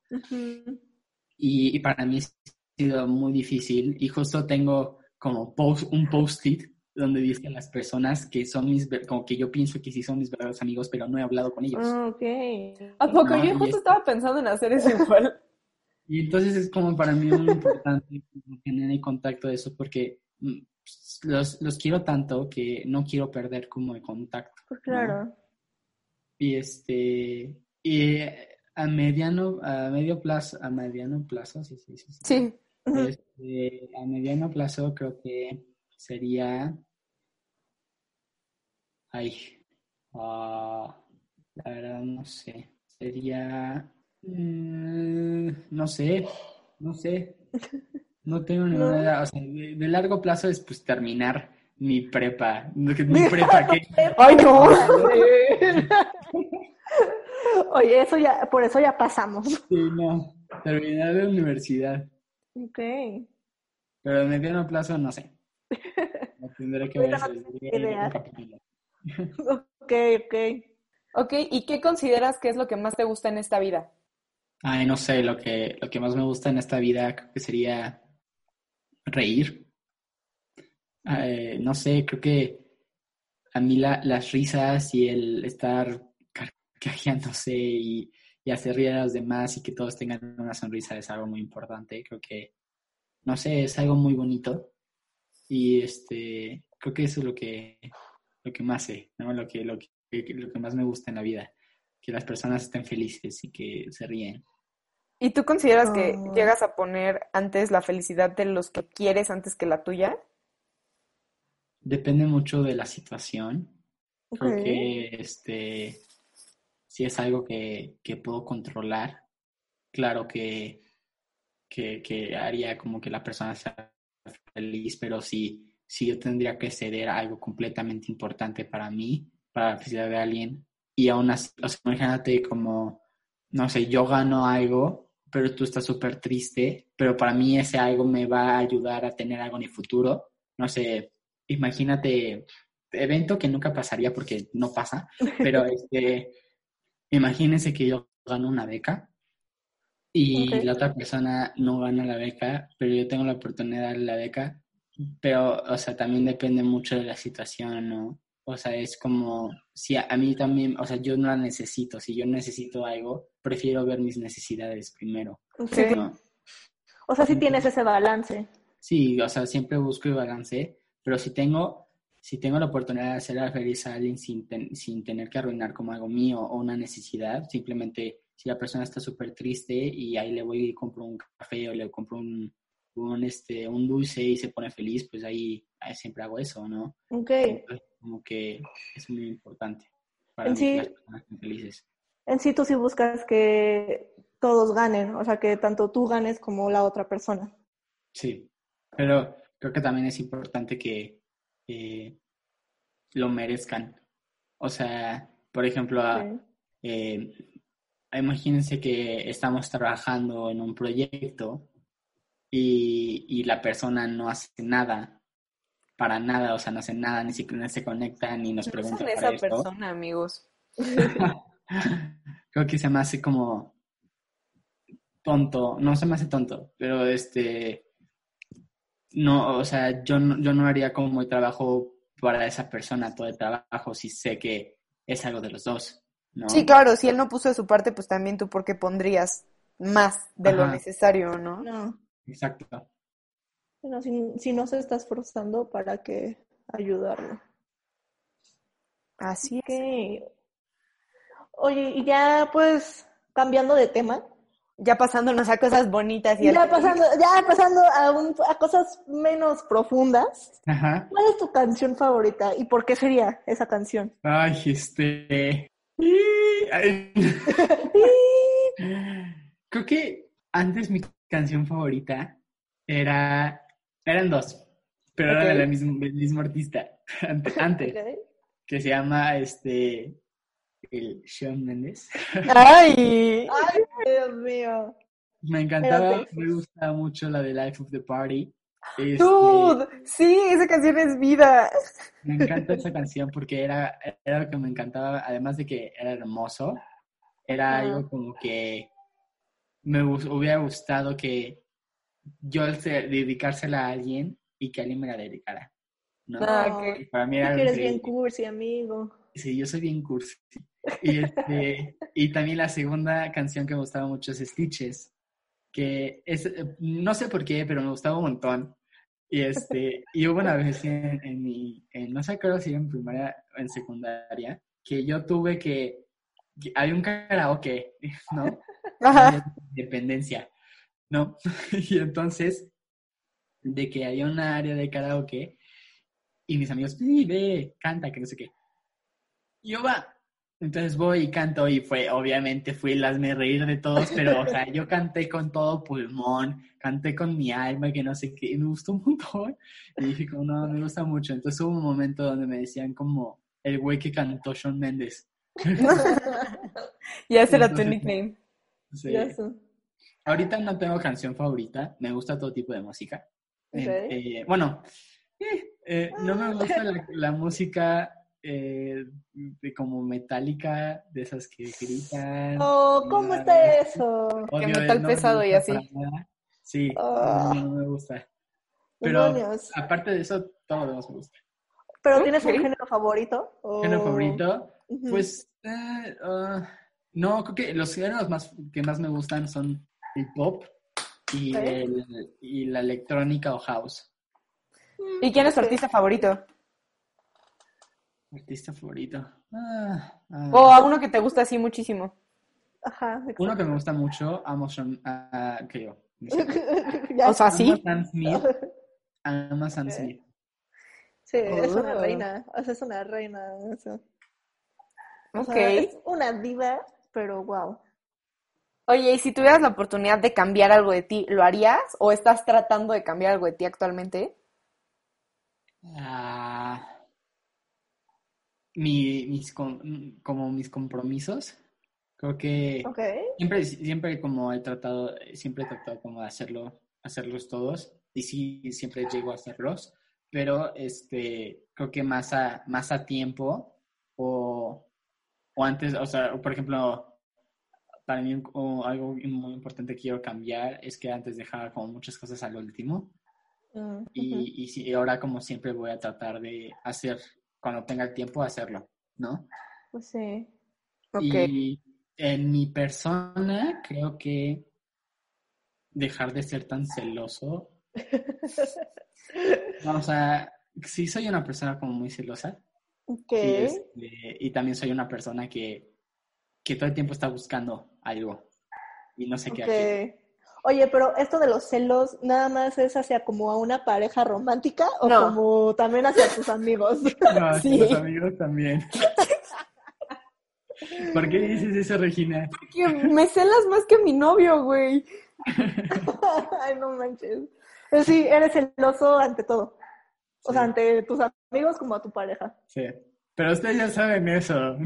Y, y para mí ha sido muy difícil y justo tengo como post, un post-it donde dicen las personas que son mis, como que yo pienso que sí son mis verdaderos amigos, pero no he hablado con ellos. Ah, ok. ¿A poco? No, Yo justo es- estaba pensando en hacer eso igual. Y entonces es como para mí muy importante tener el contacto de eso porque mm, los, los quiero tanto que no quiero perder como el contacto. Pues claro. Y este, y a mediano, a medio plazo, a mediano plazo, sí, sí, sí. sí. Sí. Este, a mediano plazo creo que sería. Ay, ah, la verdad no sé. Sería. mm, no sé, no sé. No tengo ninguna No. idea. O sea, de, de largo plazo es pues terminar mi prepa. Mi prepa, ¿qué? ¡Ay, no! Oye, eso ya, por eso ya pasamos. Sí, no. Terminar de universidad. Ok. Pero a mediano plazo no sé. Tendré que ver. Ok, ok. Ok, ¿y qué consideras que es lo que más te gusta en esta vida? Ay, no sé, lo que, lo que más me gusta en esta vida creo que sería reír. Eh, no sé, creo que a mí la- las risas y el estar carcajeándose y, y hacer reír a los demás y que todos tengan una sonrisa es algo muy importante. Creo que, no sé, es algo muy bonito. Y este, creo que eso es lo que, lo que más sé, ¿no? Lo que, lo que, lo que más me gusta en la vida. Que las personas estén felices y que se ríen. ¿Y tú consideras que Oh. llegas a poner antes la felicidad de los que quieres antes que la tuya? Depende mucho de la situación. Creo que este, si es algo que, que puedo controlar, claro que, que, que haría como que la persona sea feliz, pero si, si yo tendría que ceder a algo completamente importante para mí, para la felicidad de alguien, y aún así, o sea, imagínate como, no sé, yo gano algo, pero tú estás súper triste, pero para mí ese algo me va a ayudar a tener algo en el futuro, no sé, imagínate, evento que nunca pasaría porque no pasa, pero este, imagínense que yo gano una beca y Ok. la otra persona no gana la beca, pero yo tengo la oportunidad de darle la beca, pero, o sea, también depende mucho de la situación, ¿no? O sea, es como, si a, a mí también, o sea, yo no la necesito, si yo necesito algo, prefiero ver mis necesidades primero. Ok. ¿no? O sea, sí tienes ese balance. Sí, o sea, siempre busco el balance, pero si tengo, si tengo la oportunidad de hacer feliz a alguien sin, ten- sin tener que arruinar como algo mío o una necesidad, simplemente si la persona está súper triste y ahí le voy y compro un café o le compro un, un, este, un dulce y se pone feliz, pues ahí, ahí siempre hago eso, ¿no? Ok. Entonces, como que es muy importante para En mí sí- que las personas felices. En sí tú sí buscas que todos ganen, o sea, que tanto tú ganes como la otra persona. Sí, pero creo que también es importante que eh, lo merezcan. O sea, por ejemplo, eh, imagínense que estamos trabajando en un proyecto y, y la persona no hace nada, para nada, o sea, no hace nada, ni siquiera se conecta, ni nos No pregunta esa esto. persona, amigos. Creo que se me hace como tonto, no se me hace tonto, pero este, no, o sea, yo no, yo no haría como el trabajo para esa persona, todo el trabajo, si sé que es algo de los dos, ¿no? Sí, claro, si él no puso de su parte, pues también tú porque pondrías más de lo necesario, ¿no? No, Exacto. bueno, si, si no se está esforzando, ¿para qué ayudarlo? Así es. Ok. Oye, y ya pues cambiando de tema, Ya pasándonos a cosas bonitas y ya al- pasando, ya pasando a, un- a cosas menos profundas, Ajá. ¿cuál es tu canción favorita y por qué sería esa canción? Ay, este. Creo que antes mi canción favorita era. Eran dos, pero eran de la Ok. misma- del mismo artista. Ante- Antes, que se llama este. El Shawn Mendes. ¡Ay! Ay, Dios mío. Me encantaba, Espérate. me gustaba mucho la de Life of the Party. Este, ¡Dude! Sí, esa canción es vida. Me encanta esa canción porque era, era lo que me encantaba, además de que era hermoso, era algo como que me hubiera gustado que yo dedicársela a alguien y que alguien me la dedicara. ¿no? Ah. Y Para mí era que eres bien cursi, amigo. Sí, yo soy bien cursi. Y, este, y también la segunda canción que me gustaba mucho es Stitches, que es, eh, no sé por qué, pero me gustaba un montón. Y, este, y hubo una vez en, en mi, en- no sé creo si en primaria o en secundaria, que yo tuve que, que hay un karaoke, ¿no? Ajá. de dependencia, ¿no? Y entonces, de que había una área de karaoke y mis amigos, ve, canta, que no sé qué. Y yo va. Entonces voy y canto y fue, obviamente, fui el hazme reír de todos, pero, o sea, yo canté con todo pulmón, canté con mi alma, que no sé qué, y me gustó un montón. Y dije, como, no, me gusta mucho. Entonces hubo un momento donde me decían como el güey que cantó Shawn Mendes. Ya ese era tu nickname. Sí. Ahorita no tengo canción favorita, me gusta todo tipo de música. Eh, Ok. eh, bueno, eh, eh, no me gusta la, la música eh, de como metálica, de esas que gritan. Oh, ¿cómo nada. está eso? Odio, metal no me pesado y así. Sí, no, no me gusta. Pero Demonios. aparte de eso, todo lo demás me gusta. ¿Pero tienes un Ok. género favorito? O- ¿Género favorito? Pues, eh, ah, no, creo que los géneros más, que más me gustan son el pop y, el- y la electrónica o house. ¿Y quién es tu artista favorito? Artista favorito. Ah, ah. O a uno que te gusta así muchísimo. Ajá, Uno que me gusta mucho, amo Sean, que yo. no O sea. ¿sí? Amo Sam Smith. Amo Sam Ok. Smith. Sí, es una Oh. reina. O sea, es una reina. o sea. O Ok. sea, es una diva, pero wow. Oye, y si tuvieras la oportunidad de cambiar algo de ti, ¿lo harías? ¿O estás tratando de cambiar algo de ti actualmente? Ah, mi- mis, com- como mis compromisos. Creo que Ok. siempre, siempre como he tratado, siempre he tratado como de hacerlo, hacerlos todos. Y sí, siempre llego a hacerlos. Pero este, creo que más a, más a tiempo o, o antes, o sea, por ejemplo, para mí o algo muy importante que quiero cambiar es que antes dejaba como muchas cosas al último. Ujú. Y, y ahora como siempre voy a tratar de hacer, cuando tenga el tiempo, hacerlo, ¿no? Pues sí. Ok. Y en mi persona creo que dejar de ser tan celoso. No, o sea, sí soy una persona como muy celosa. Ok. Y, este, y también soy una persona que, que todo el tiempo está buscando algo y no sé qué hacer. Oye, pero esto de los celos, ¿nada más es hacia como a una pareja romántica o No. como también hacia tus amigos? No, Sí. los amigos también. ¿Por qué dices eso, Regina? Que me celas más que mi novio, güey. Ay, no manches. Pero sí, eres celoso ante todo. O Sí. sea, ante tus amigos como a tu pareja. Sí. Pero ustedes ya saben eso.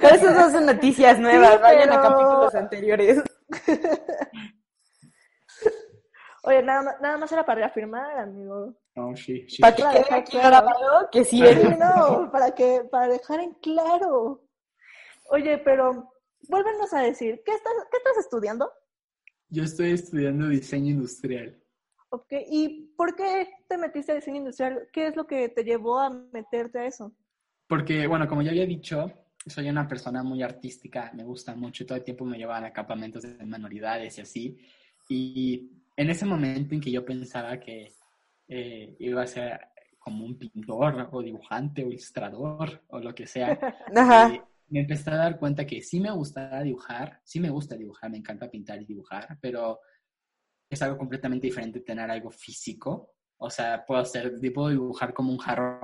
Pero esas no son noticias nuevas, Sí, vayan a capítulos anteriores. Oye, nada, más- nada más era para reafirmar, amigo. No, sí, sí. Para que aquí claro. que sí no, para que, para dejar en claro. Oye, pero vuélvenos a decir, ¿qué estás, qué estás estudiando? Yo estoy estudiando diseño industrial. Ok, ¿y por qué te metiste a diseño industrial? ¿Qué es lo que te llevó a meterte a eso? Porque, bueno, como ya había dicho, soy una persona muy artística, me gusta mucho y todo el tiempo me llevaban a campamentos de manualidades y así. Y en ese momento en que yo pensaba que eh, iba a ser como un pintor o dibujante o ilustrador o lo que sea, eh, me empecé a dar cuenta que sí me gustaba dibujar, sí me gusta dibujar, me encanta pintar y dibujar, pero es algo completamente diferente tener algo físico. O sea, puedo hacer, puedo dibujar como un jarrón,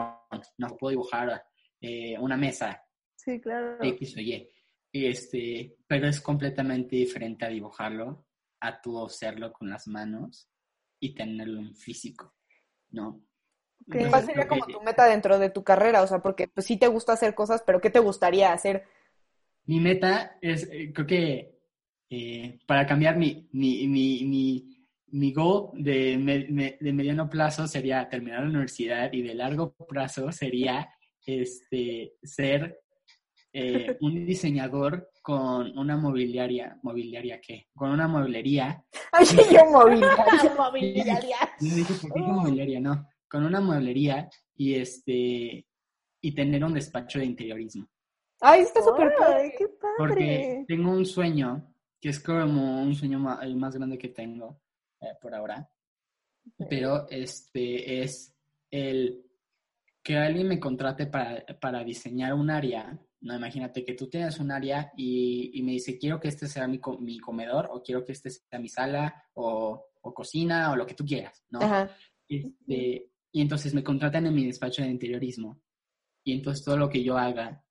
no puedo dibujar eh, una mesa, Sí, claro. X o Y. Y este, pero es completamente diferente a dibujarlo, a tú hacerlo con las manos y tenerlo en físico, ¿no? ¿Cuál sería como que tu meta dentro de tu carrera? O sea, porque pues sí te gusta hacer cosas, pero ¿qué te gustaría hacer? Mi meta es, eh, creo que eh, para cambiar mi, mi, mi, mi, mi goal de, me- me- de mediano plazo sería terminar la universidad y de largo plazo sería este, ser eh, un diseñador con una mobiliaria, ¿mobiliaria qué? Con una mueblería. Ay, yo movilidad. Mobiliaria. Yo dije, ¿por qué mobiliaria? No, con una mueblería y este y tener un despacho de interiorismo. Ay, está súper padre. qué Porque padre. tengo un sueño, que es como un sueño ma- el más grande que tengo eh, por ahora, pero este es el que alguien me contrate para, para diseñar un área. No, imagínate que tú tienes un área y, y me dice, quiero que este sea mi, co- mi comedor o quiero que este sea mi sala o, o cocina o lo que tú quieras, ¿no? Ajá. Este, y entonces me contratan en mi despacho de interiorismo. Y entonces todo lo que yo haga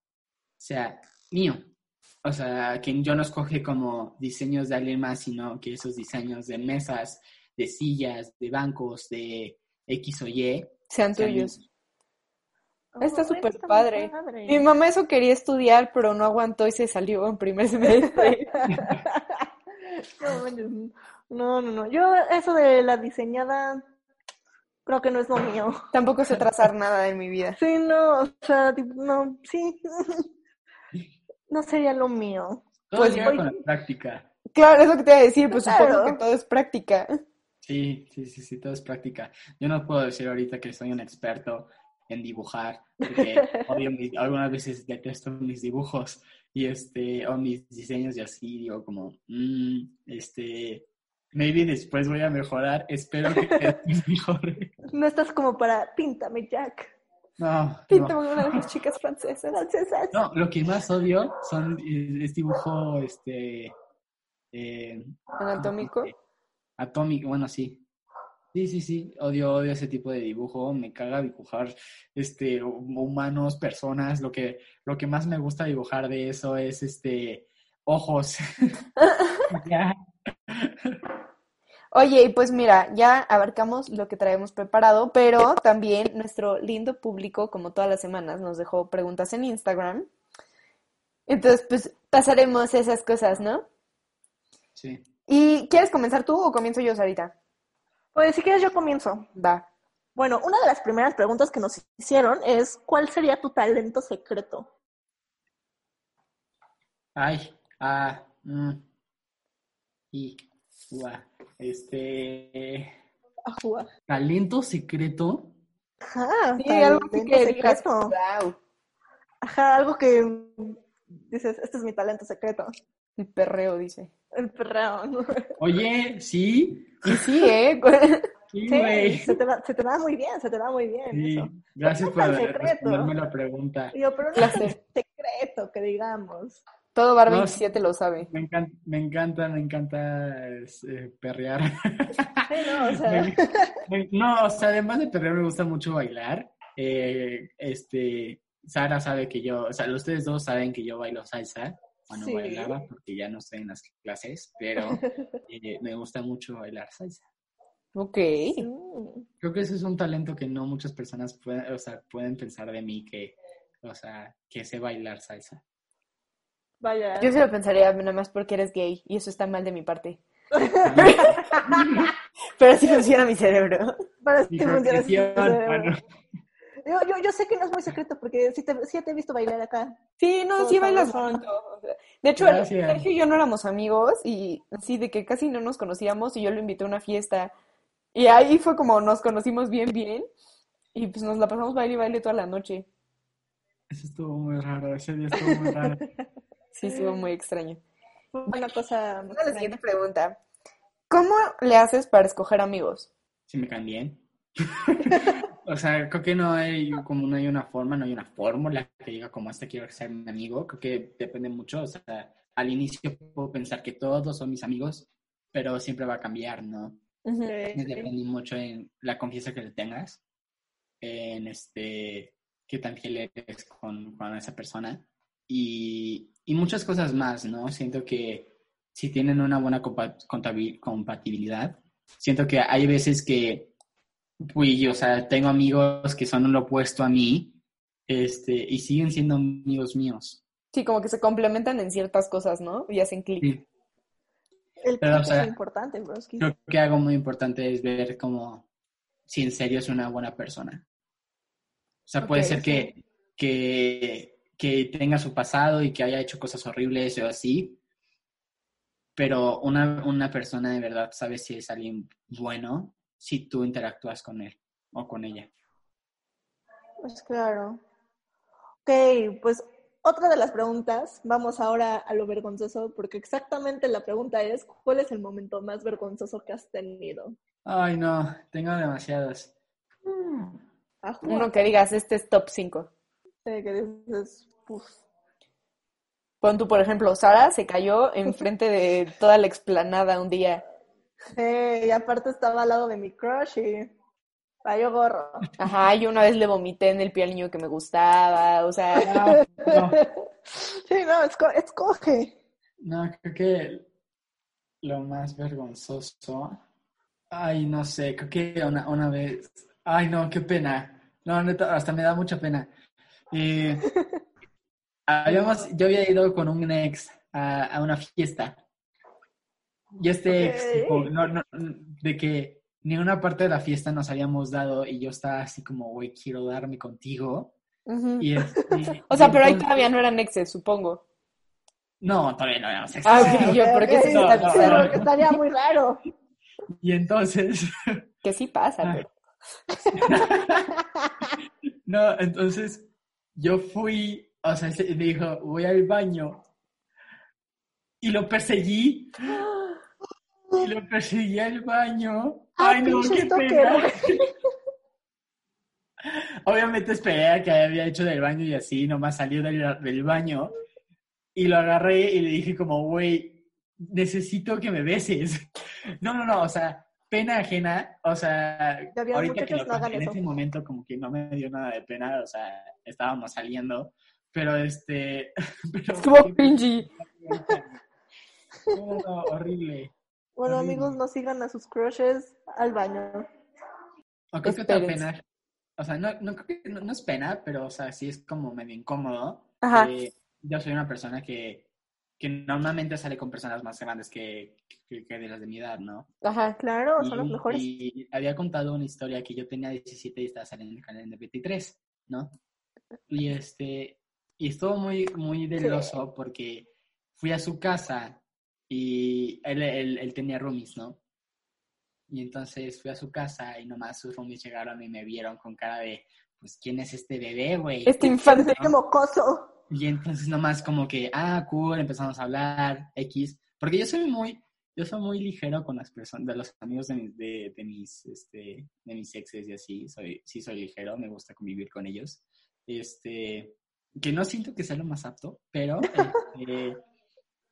sea mío. O sea, que yo no escoge como diseños de alguien más, sino que esos diseños de mesas, de sillas, de bancos, de X o Y, Sean sean tuyos. míos. Está Oh, súper está muy padre. padre. Mi mamá eso quería estudiar, pero no aguantó y se salió en primer semestre. No, no, no. Yo eso de la diseñada creo que no es lo mío. Tampoco sé trazar nada en mi vida. Sí, no, o sea, tipo, no, sí. No sería lo mío. Todo Pues, llega oye. con la práctica. Claro, es lo que te iba a decir, pues supongo que todo es práctica. Sí, sí, sí, sí, todo es práctica. Yo no puedo decir ahorita que soy un experto en dibujar, porque obvio, mi- algunas veces detesto mis dibujos y este, o mis diseños y así, digo como, mm, este, maybe después voy a mejorar, espero que mejore. No estás como para píntame, Jack. No, Píntame no, una de las chicas francesas. Francesas. no, lo que más odio son, es, es dibujo, este, eh, Anatómico. Atómico, bueno, sí. Sí, sí, sí, odio, odio ese tipo de dibujo, me caga dibujar este hu- humanos, personas, lo que, lo que más me gusta dibujar de eso es este ojos. Oye, y pues mira, ya abarcamos lo que traemos preparado, pero también nuestro lindo público, como todas las semanas, nos dejó preguntas en Instagram. Entonces, pues pasaremos esas cosas, ¿no? Sí. ¿Y quieres comenzar tú o comienzo yo, Sarita? Pues si quieres yo comienzo. Va. Bueno, una de las primeras preguntas que nos hicieron es ¿cuál sería tu talento secreto? Ay, ah, mm, y, ua, este, Ajua. ¿Talento secreto? Ajá, Sí, algo que digas, secreto. wow, Ajá, algo que dices, este es mi talento secreto. el perreo, dice. ¿No? Oye, sí, Y sí, ¿eh? sí, Sí, güey. se te, da, se te da muy bien, se te da muy bien Sí, eso. gracias por responderme la pregunta. Yo, pero no es secreto que digamos. Todo Bar No, 27 lo sabe. Me encanta, me encanta, me encanta eh, perrear. Sí, no, o sea, Me- me- no, o sea, además de perrear me gusta mucho bailar. Eh, este, Sara sabe que yo, o sea, ustedes dos saben que yo bailo salsa. Bueno, Sí. bailaba porque ya no estoy en las clases, pero eh, me gusta mucho bailar salsa. Ok. Creo que ese es un talento que no muchas personas pueden, o sea, pueden pensar de mí que, o sea, que sé bailar salsa. vaya. Yo sí lo pensaría nada más porque eres gay y eso está mal de mi parte. Pero así funciona mi cerebro. Para sí Mi funciona profesión, pero- mano. Yo, yo, yo sé que no es muy secreto porque sí te, sí te he visto bailar acá. Sí, no, Todo sí bailas sabrosón. bonito. o sea, De hecho, Gracias. Sergio y yo no éramos amigos y así de que casi no nos conocíamos y yo lo invité a una fiesta. Y ahí fue como nos conocimos bien, bien. Y pues nos la pasamos baile y baile toda la noche. Eso estuvo muy raro, ese día estuvo muy raro. Sí, estuvo muy extraño. Una cosa. Vamos a la siguiente pregunta. ¿Cómo le haces para escoger amigos? Si me caen bien. o sea, creo que no hay como no hay una forma, no hay una fórmula que diga como este quiero ser mi amigo. Creo que depende mucho. O sea, al inicio puedo pensar que todos son mis amigos, pero siempre va a cambiar, ¿no? Ujú. Depende mucho en la confianza que le tengas, en este, qué tan fiel eres con, con esa persona y, y muchas cosas más, ¿no? Siento que si tienen una buena compatibilidad, siento que hay veces que, pues, yo, o sea, tengo amigos que son lo opuesto a mí, este, y siguen siendo amigos míos. Sí, como que se complementan en ciertas cosas, ¿no? Y hacen clic. Sí. El Pero, o click sea, es importante, broski. Creo que algo muy importante es ver como si en serio es una buena persona. O sea, puede ser sí. que, que, que tenga su pasado y que haya hecho cosas horribles o así, pero una, una persona de verdad sabe si es alguien bueno si tú interactúas con él o con ella. Pues claro. Ok, pues otra de las preguntas, vamos ahora a lo vergonzoso, porque exactamente la pregunta es, ¿cuál es el momento más vergonzoso que has tenido? Ay, no, tengo demasiados. Ajá. Uno que digas, este es top 5. Sí, que dices, uf, Pon tú, por ejemplo, Sara se cayó enfrente de toda la explanada un día. Sí, y aparte estaba al lado de mi crush y valió gorro. Ajá, yo una vez le vomité en el pie al niño que me gustaba, o sea, No, no, Sí, no, esco- escoge. no, creo que lo más vergonzoso. Ay, no sé, creo que una, una vez. Ay, no, qué pena. No, neta, hasta me da mucha pena. Eh, habíamos, yo había ido con un ex a, a una fiesta. Y este ex, tipo, no, no, de que ni una parte de la fiesta nos habíamos dado y yo estaba así como, güey, quiero darme contigo. ujú. Y, es- y- O sea, pero ahí todavía no eran exes, supongo. No, todavía no éramos ex. Ah, ok, yo, ¿por qué Ok, se No, no, porque estaría muy raro. Y entonces, Que sí pasa, Ah. pero. no, entonces yo fui, o sea, se- me dijo, voy al baño. Y lo perseguí, y lo perseguí al baño. Ah, Ay, no, qué pena. Obviamente esperé a que había hecho del baño y así, nomás salió del, del baño. Y lo agarré y le dije como, güey, necesito que me beses. No, no, no, o sea, pena ajena, o sea, ahorita que lo no en ese momento como que no me dio nada de pena, o sea, estábamos saliendo, pero este, pero Estuvo cringy. No, no, horrible. Bueno, amigos, no sigan a sus crushes al baño. O creo que otra Espérense. pena, o sea, no, no, que- no, no es pena, pero, o sea, sí es como medio incómodo. Ajá. que yo soy una persona que, que normalmente sale con personas más grandes que, que, que de las de mi edad, ¿no? Ajá. Claro, son los mejores. Y había contado una historia que yo tenía 17 y estaba saliendo en el canal de 23, ¿no? Y este, y estuvo muy, muy deloso porque fui a su casa y él, él, él tenía roomies, ¿no? Y entonces fui a su casa y nomás sus roomies llegaron y me vieron con cara de, pues, ¿quién es este bebé, güey? Este infante. Qué mocoso. Y entonces nomás como que, ah, cool, empezamos a hablar, X. Porque yo soy muy, yo soy muy ligero con las personas, de los amigos de, mis- de, de mis, este, de mis exes y así, soy, sí soy ligero, me gusta convivir con ellos. Este, que no siento que sea lo más apto, pero, este,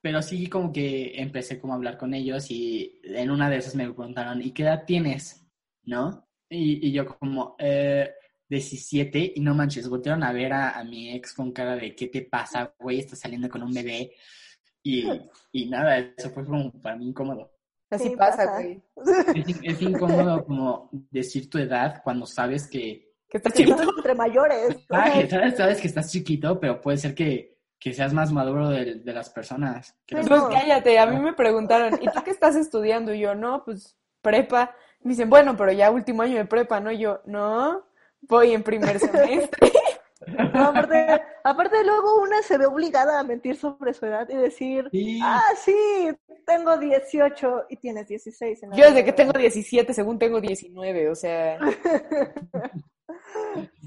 pero sí como que empecé como a hablar con ellos y en una de esas me preguntaron, ¿y qué edad tienes? ¿No? Y, y yo como, eh, 17 y no manches, voltearon a ver a, a mi ex con cara de, ¿qué te pasa, güey? Estás saliendo con un bebé. Y, y nada, eso fue como para mí incómodo. Así Sí, pasa, güey. Es, es incómodo como decir tu edad cuando sabes que, Que estás Que chiquito. entre mayores. ah, que sabes, sabes que estás chiquito, pero puede ser que, que seas más maduro de, de las personas. Que las- Pues cállate, a mí me preguntaron, ¿y tú qué estás estudiando? Y yo, no, pues prepa. Me dicen, bueno, pero ya último año de prepa, ¿no? Y yo, no, voy en primer semestre. No, aparte, aparte luego una se ve obligada a mentir sobre su edad y decir, Sí. ah, sí, tengo 18 y tienes 16. en la Yo desde que vida". tengo 17, según tengo 19, o sea,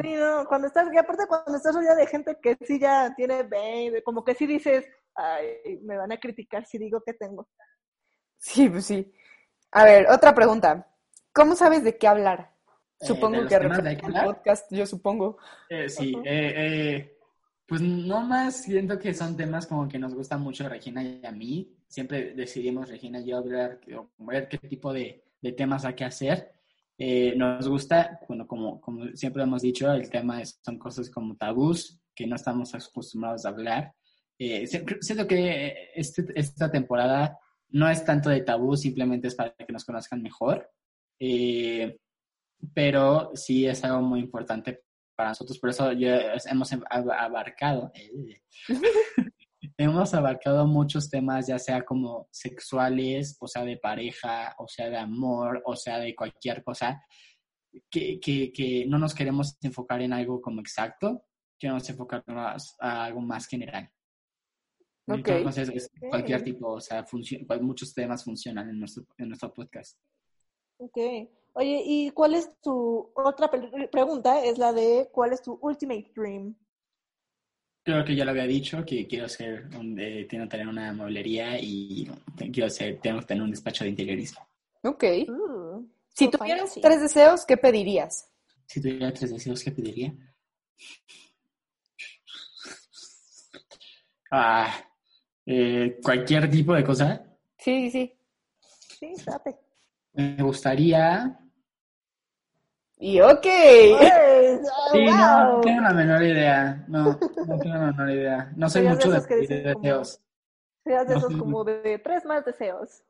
Sí, no, cuando estás, y aparte cuando estás rodeada de gente que sí ya tiene 20, como que sí dices, ay, me van a criticar si digo que tengo. sí, pues sí. A ver, otra pregunta. ¿Cómo sabes de qué hablar? Eh, Supongo ¿de los que de qué hablar? podcast, yo supongo. Eh, sí, Ujú. eh, eh, pues no más, siento que son temas como que nos gusta mucho a Regina y a mí. Siempre decidimos, Regina y yo, hablar, ver qué tipo de, de temas hay que hacer. Eh, nos gusta, bueno, como, como siempre hemos dicho, el tema es- son cosas como tabús que no estamos acostumbrados a hablar. Eh, si- siento que este- esta temporada no es tanto de tabú, simplemente es para que nos conozcan mejor. Eh, pero sí es algo muy importante para nosotros, por eso ya hemos ab- abarcado, eh, hemos abarcado muchos temas, ya sea como sexuales, o sea, de pareja, o sea, de amor, o sea, de cualquier cosa, que, que, que no nos queremos enfocar en algo como exacto, queremos enfocarnos a algo más general. Ok. Entonces, es cualquier tipo, o sea, funcio- muchos temas funcionan en nuestro, en nuestro podcast. Ok. Oye, ¿y cuál es tu otra pre- pregunta? Es la de ¿cuál es tu ultimate dream? Creo que ya lo había dicho, que quiero ser, un, eh, tengo que tener una mueblería y quiero ser, tengo que tener un despacho de interiorismo. Ok. Uh, Si tuvieras fancy. tres deseos, ¿qué pedirías? Si tuviera tres deseos, ¿qué pediría? Ah, eh, cualquier tipo de cosa. Sí, sí, sí. Sí, date. Me gustaría... Y ok. Ay, Sí, no, tengo la menor idea. No, no tengo la menor idea. No soy de mucho de dicen como- deseos. De No esos soy como de tres más deseos.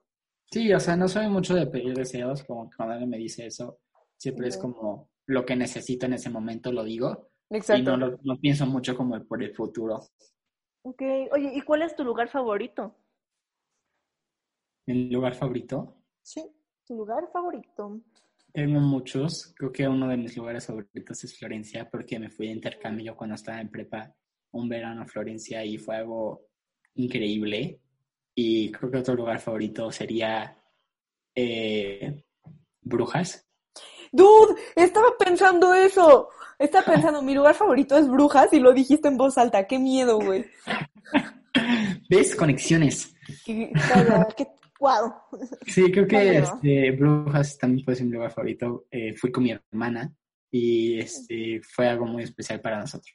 Sí, o sea, no soy mucho de pedir deseos, como que cuando alguien me dice eso, siempre es como lo que necesito en ese momento lo digo y Exacto. no, lo- no pienso mucho como por el futuro. Ok. Oye, ¿y cuál es tu lugar favorito? Mi lugar favorito, Sí, tu lugar favorito. Tengo muchos, creo que uno de mis lugares favoritos es Florencia porque me fui de intercambio cuando estaba en prepa un verano a Florencia y fue algo increíble. Y creo que otro lugar favorito sería eh, Brujas. Dude, estaba pensando eso. Estaba pensando, mi lugar favorito es Brujas y lo dijiste en voz alta. Qué miedo, güey. ¿Ves? Conexiones. Qué wow. Sí, creo que este, Brujas también puede ser mi lugar favorito. Eh, fui con mi hermana y este, fue algo muy especial para nosotros.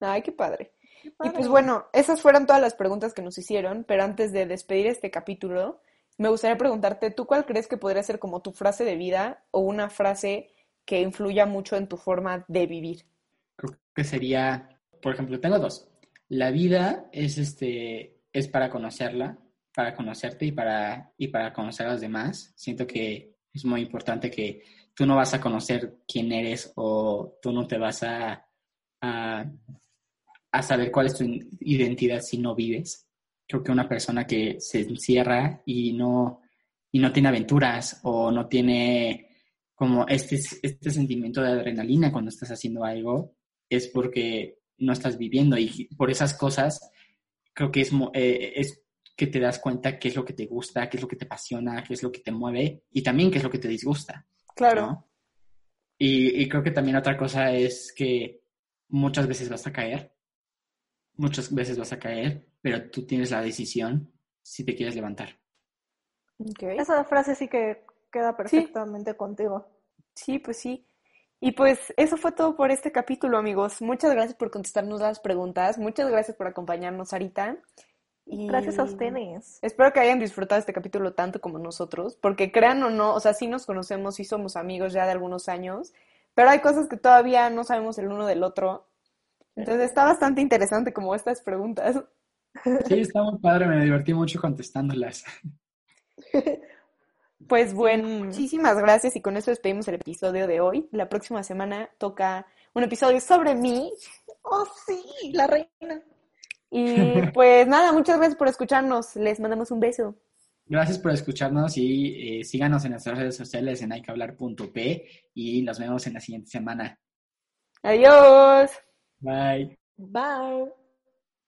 Ay, qué padre. Qué Y padre. pues bueno, esas fueron todas las preguntas que nos hicieron, pero antes de despedir este capítulo, me gustaría preguntarte, ¿tú cuál crees que podría ser como tu frase de vida o una frase que influya mucho en tu forma de vivir? Creo que sería, por ejemplo, tengo dos. La vida es este, es para conocerla, para conocerte y para, y para conocer a los demás. Siento que es muy importante que tú no vas a conocer quién eres o tú no te vas a, a, a saber cuál es tu identidad si no vives. Creo que una persona que se encierra y no, y no tiene aventuras o no tiene como este, este sentimiento de adrenalina cuando estás haciendo algo, es porque no estás viviendo y por esas cosas creo que es, eh, es que te das cuenta qué es lo que te gusta, qué es lo que te apasiona, qué es lo que te mueve y también qué es lo que te disgusta. Claro. ¿no? Y, y creo que también otra cosa es que muchas veces vas a caer, muchas veces vas a caer, pero tú tienes la decisión si te quieres levantar. Ok. Esa frase sí que queda perfectamente contigo. Sí, pues sí. Y pues eso fue todo por este capítulo, amigos. Muchas gracias por contestarnos las preguntas. Muchas gracias por acompañarnos ahorita. Y Gracias a ustedes. Espero que hayan disfrutado este capítulo tanto como nosotros, porque crean o no, o sea, sí nos conocemos, sí somos amigos ya de algunos años, pero hay cosas que todavía no sabemos el uno del otro. Entonces está bastante interesante como estas preguntas. Sí, está muy padre, me divertí mucho contestándolas. Pues bueno, muchísimas gracias y con eso despedimos el episodio de hoy. La próxima semana toca un episodio sobre mí. Oh, sí, la reina. Y pues nada, muchas gracias por escucharnos. Les mandamos un beso. Gracias por escucharnos y eh, síganos en nuestras redes sociales en hayquehablar.p y nos vemos en la siguiente semana. Adiós. Bye. Bye.